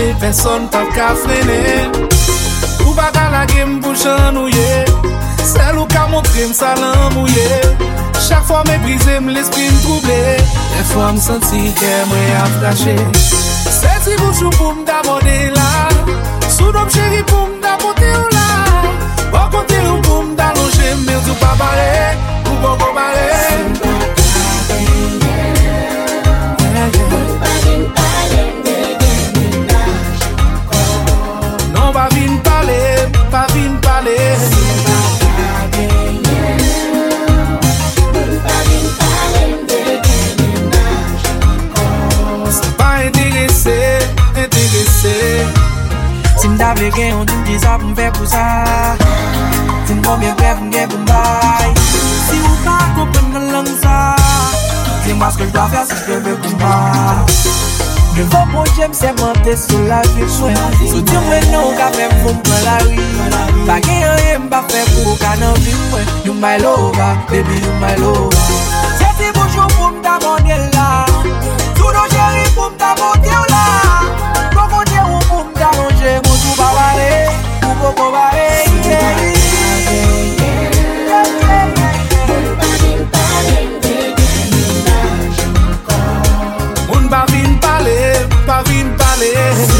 pase, person pa ka frene Ou pa ka lage m pou chan ou ye Sel ou ka montre m salan mou ye Chak fwa me brise m l'esprit m trouble E fwa m senti ke mre ap kache Se ti bouchou pou m damode la Sou dom cheri pou m dapote ou la Bon kote ou pou m dalonje Merdi ou pa bare, ou bon kon bare naviguer, on nous dit ça pour faire pour ça. C'est une première brève, une guerre pour bail. Si vous pas comprenez la langue ça, dis-moi ce que je dois faire si je veux pour moi. Le vent pour j'aime, c'est monter sur la vie. Soutien, ouais, non, quand même, vous me la rue. Pas gagner, rien, pas faire pour qu'un homme vive. You my lover, baby, you my lover. C'est si bonjour pour m'damander là. Tout nos chéris pour m'damander là. valeu.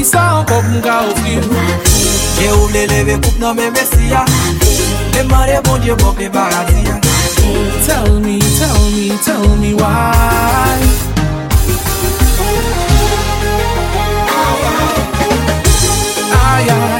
Ki sa ankon pou mga ofri E ou vle leve koup nan men mesiya bon paradis Tell me, tell me, tell me why. Ay,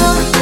love.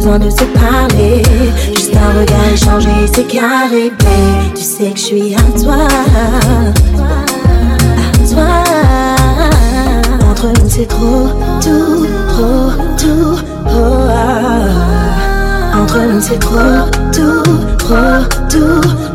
de se parler. Juste un regard échangé, c'est carré, babe. Tu sais que je suis à toi. À toi. Entre nous, c'est trop, tout, trop, tout. Oh. Entre nous, c'est trop, tout, trop, tout.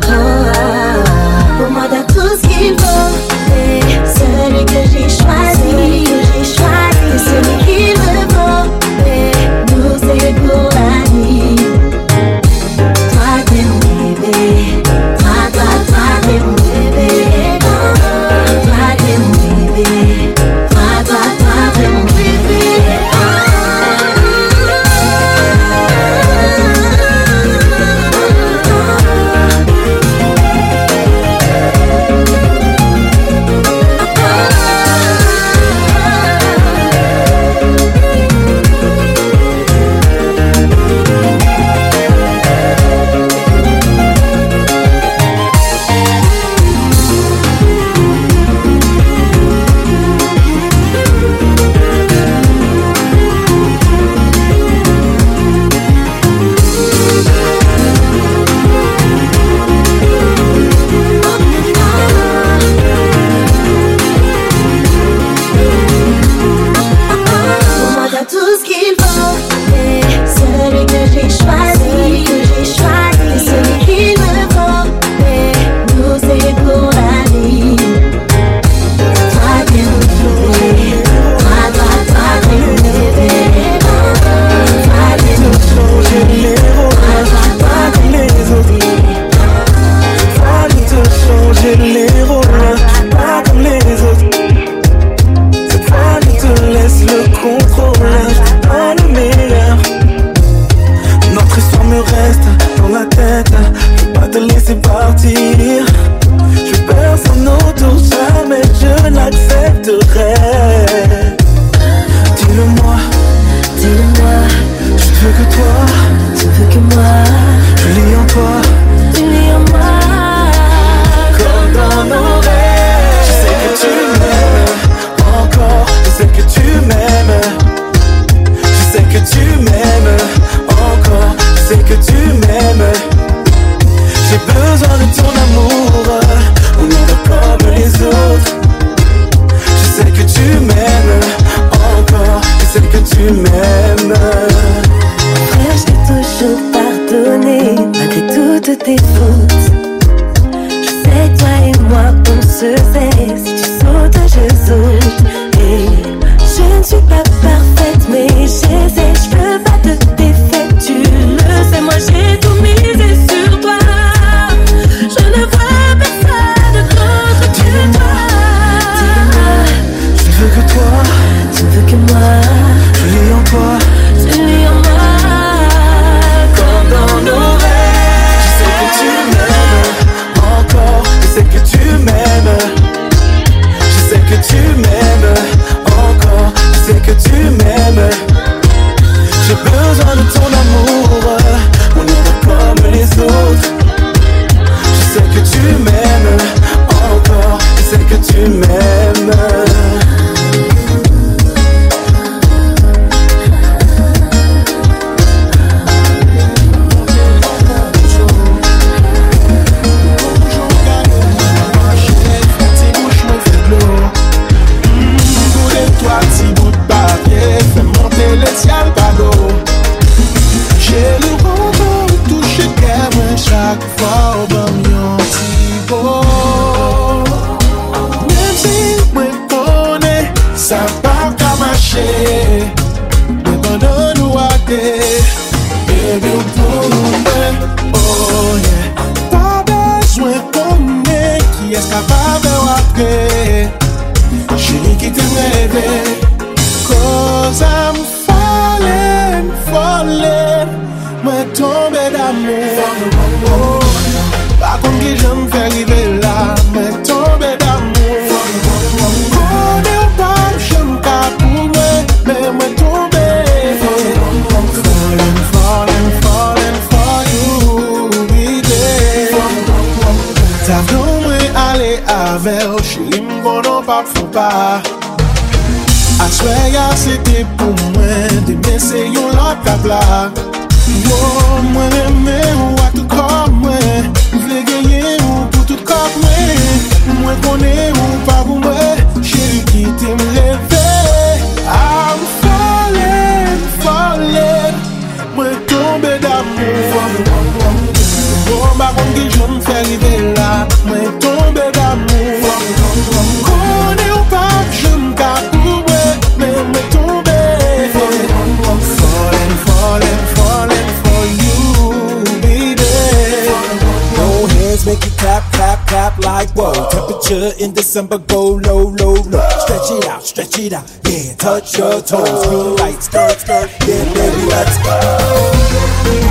temperature in December go low, low, low. Stretch it out, stretch it out, yeah. Touch your toes, green lights, skirt, skirt, yeah, baby, let's go.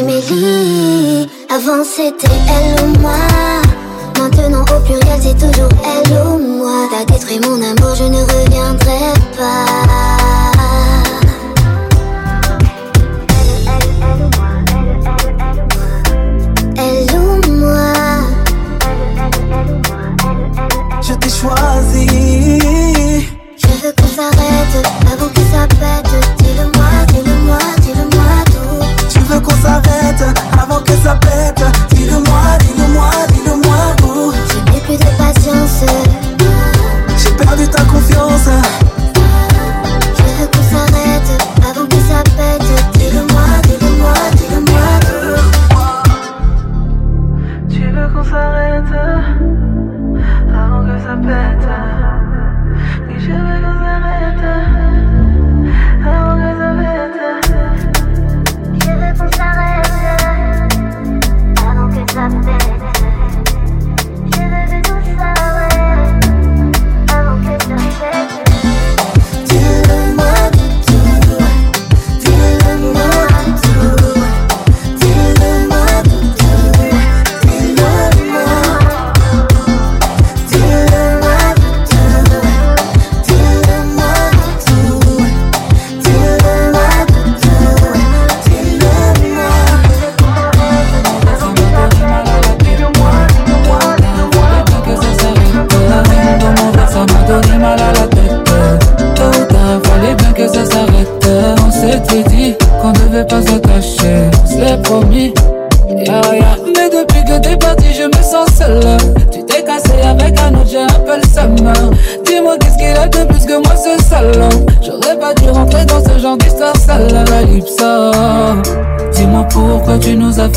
Mélie. Avant c'était elle ou moi. Maintenant au pluriel c'est toujours elle ou moi. T'as détruit mon amour, je ne reviendrai pas. Elle ou moi. Je t'ai choisi. Je veux qu'on s'arrête avant que ça pète.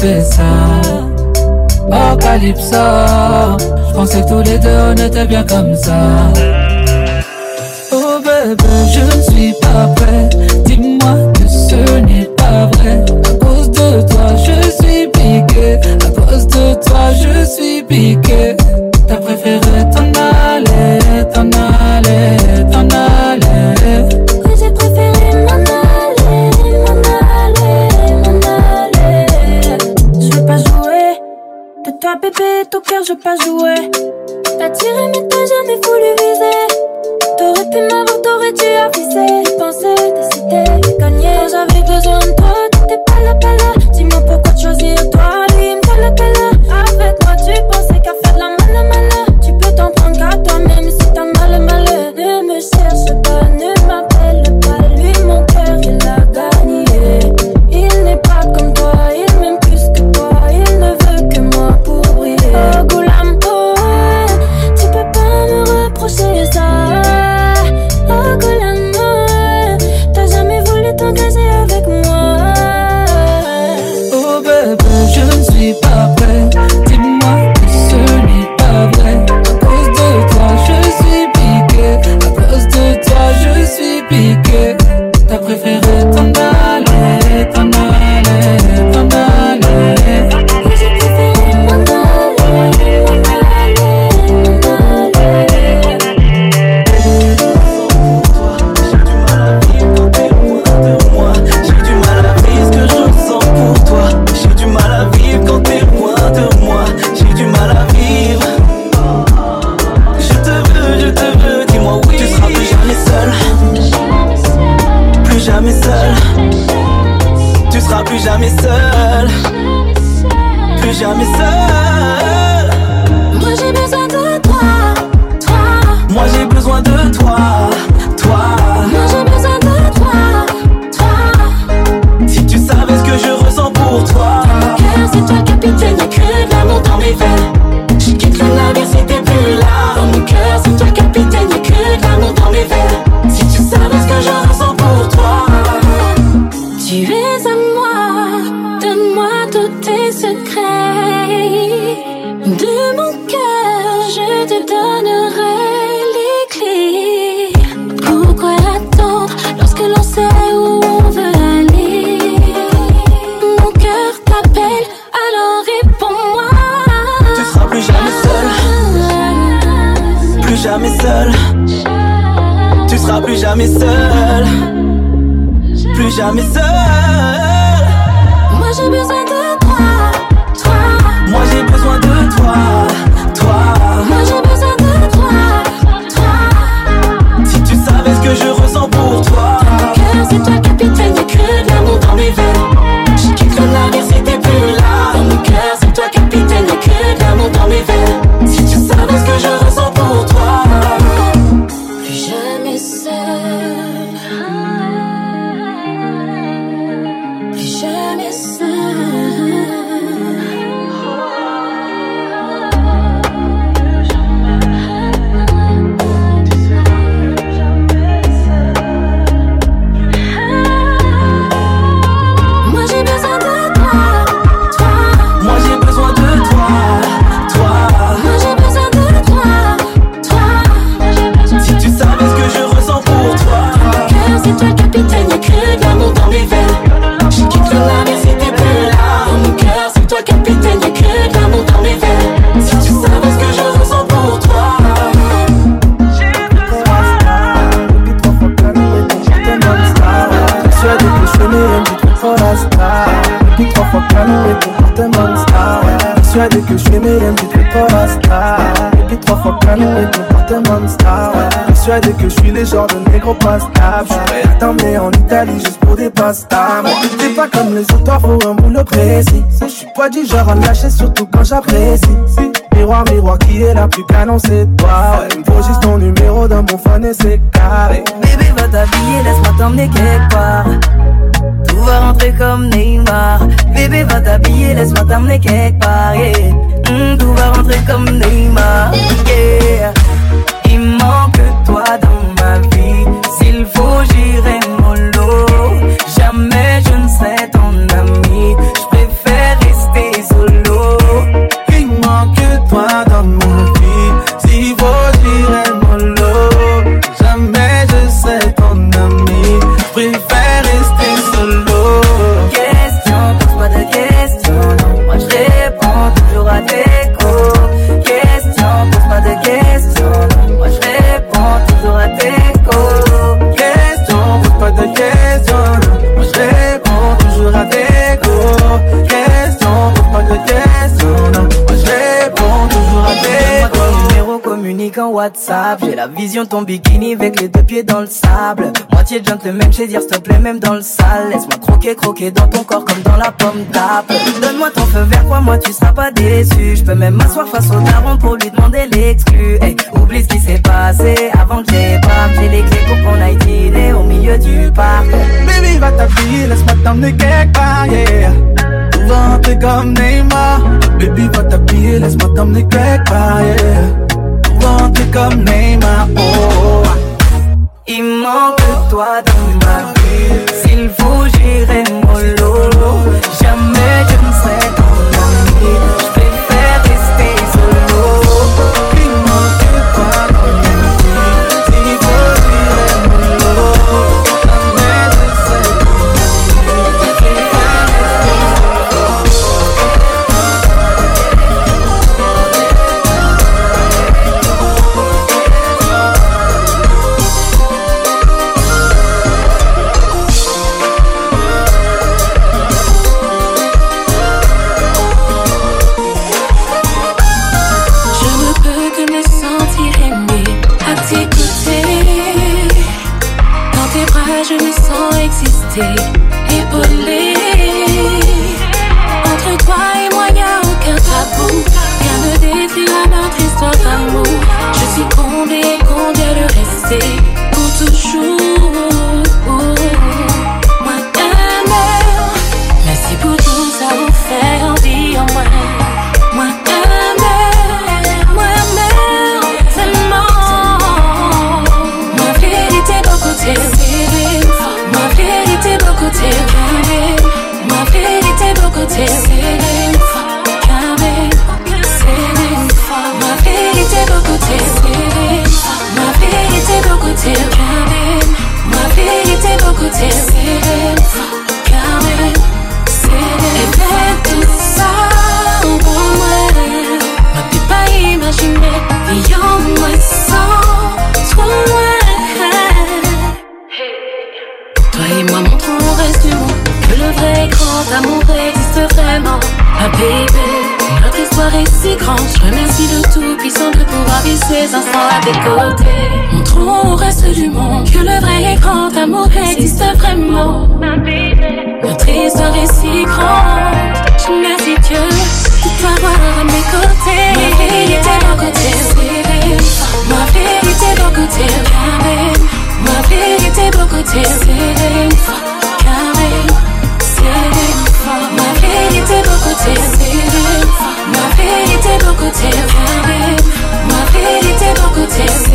fais ça. Oh Calypso Je pensais que tous les deux on était bien comme ça. Oh bébé je ne suis pas prêt. Dis-moi que ce n'est pas vrai. À cause de toi je suis piqué. À cause de toi je suis Tu seras plus jamais seul. Plus jamais seul. Moi j'ai besoin de toi, toi. Moi j'ai besoin de toi, toi. Moi j'ai besoin de toi, toi. Si tu savais ce que je ressens pour toi. C'est toi qui le genre de négro pastable. J'aurais à t'emmener en Italie juste pour des pastas. Mais t'es pas comme les autres, toi faut un boulot précis. Je suis pas du genre à lâcher, surtout quand j'apprécie. Miroir, miroir, qui est la plus canon, c'est toi. Ouais, il me faut juste ton numéro dans mon fan et c'est carré. Bébé, va t'habiller, laisse-moi t'emmener quelque part. Tout va rentrer comme Neymar. Bébé, va t'habiller, laisse-moi t'emmener quelque part. Hmm, tout va rentrer comme Neymar. Il manque toi dans fugir J'ai la vision ton bikini avec les deux pieds dans le sable. Moitié gentleman, j'ai dire s'il te plaît, même dans le sale. Laisse-moi croquer, croquer dans ton corps comme dans la pomme d'apple. Donne-moi ton feu vert, quoi, moi tu seras pas déçu. Je peux même m'asseoir face au daron pour lui demander l'exclu. Oublie ce qui s'est passé avant que pas. J'ai les clés pour qu'on aille dîner au milieu du parc. Baby, va t'habiller, laisse-moi t'emmener quelque part, yeah. Rentrer comme Neymar. Baby, va t'habiller, laisse-moi t'emmener quelque part, yeah. Comme Neymar, oh. Il manque toi dans ma vie. S'il faut, j'irai mollo. Jamais je ne serai ton ami. Ces instants à tes côtés. Montrons au reste du monde que le vrai grand amour existe vraiment. Notre histoire est si grande. Je remercie Dieu de t'avoir à mes côtés. Ma vérité, mon côté, Ma vérité, mon côté, Ma vérité, mon côté, Ma vérité, mon côté, Ma vérité, mon côté, This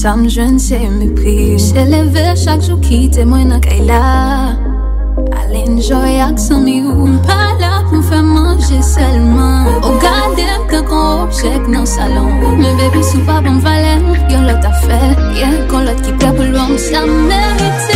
Sa m jwen se m pri. Se leve chak jou ki te mwen akay la. Alen joy ak san mi ou. M pa la pou m fè manje selman. O gade m kak an objek nan salon. Me bebi sou pa pou m valen. Yon lot a fè Yon kon lot ki pe pou lwa m sa merite.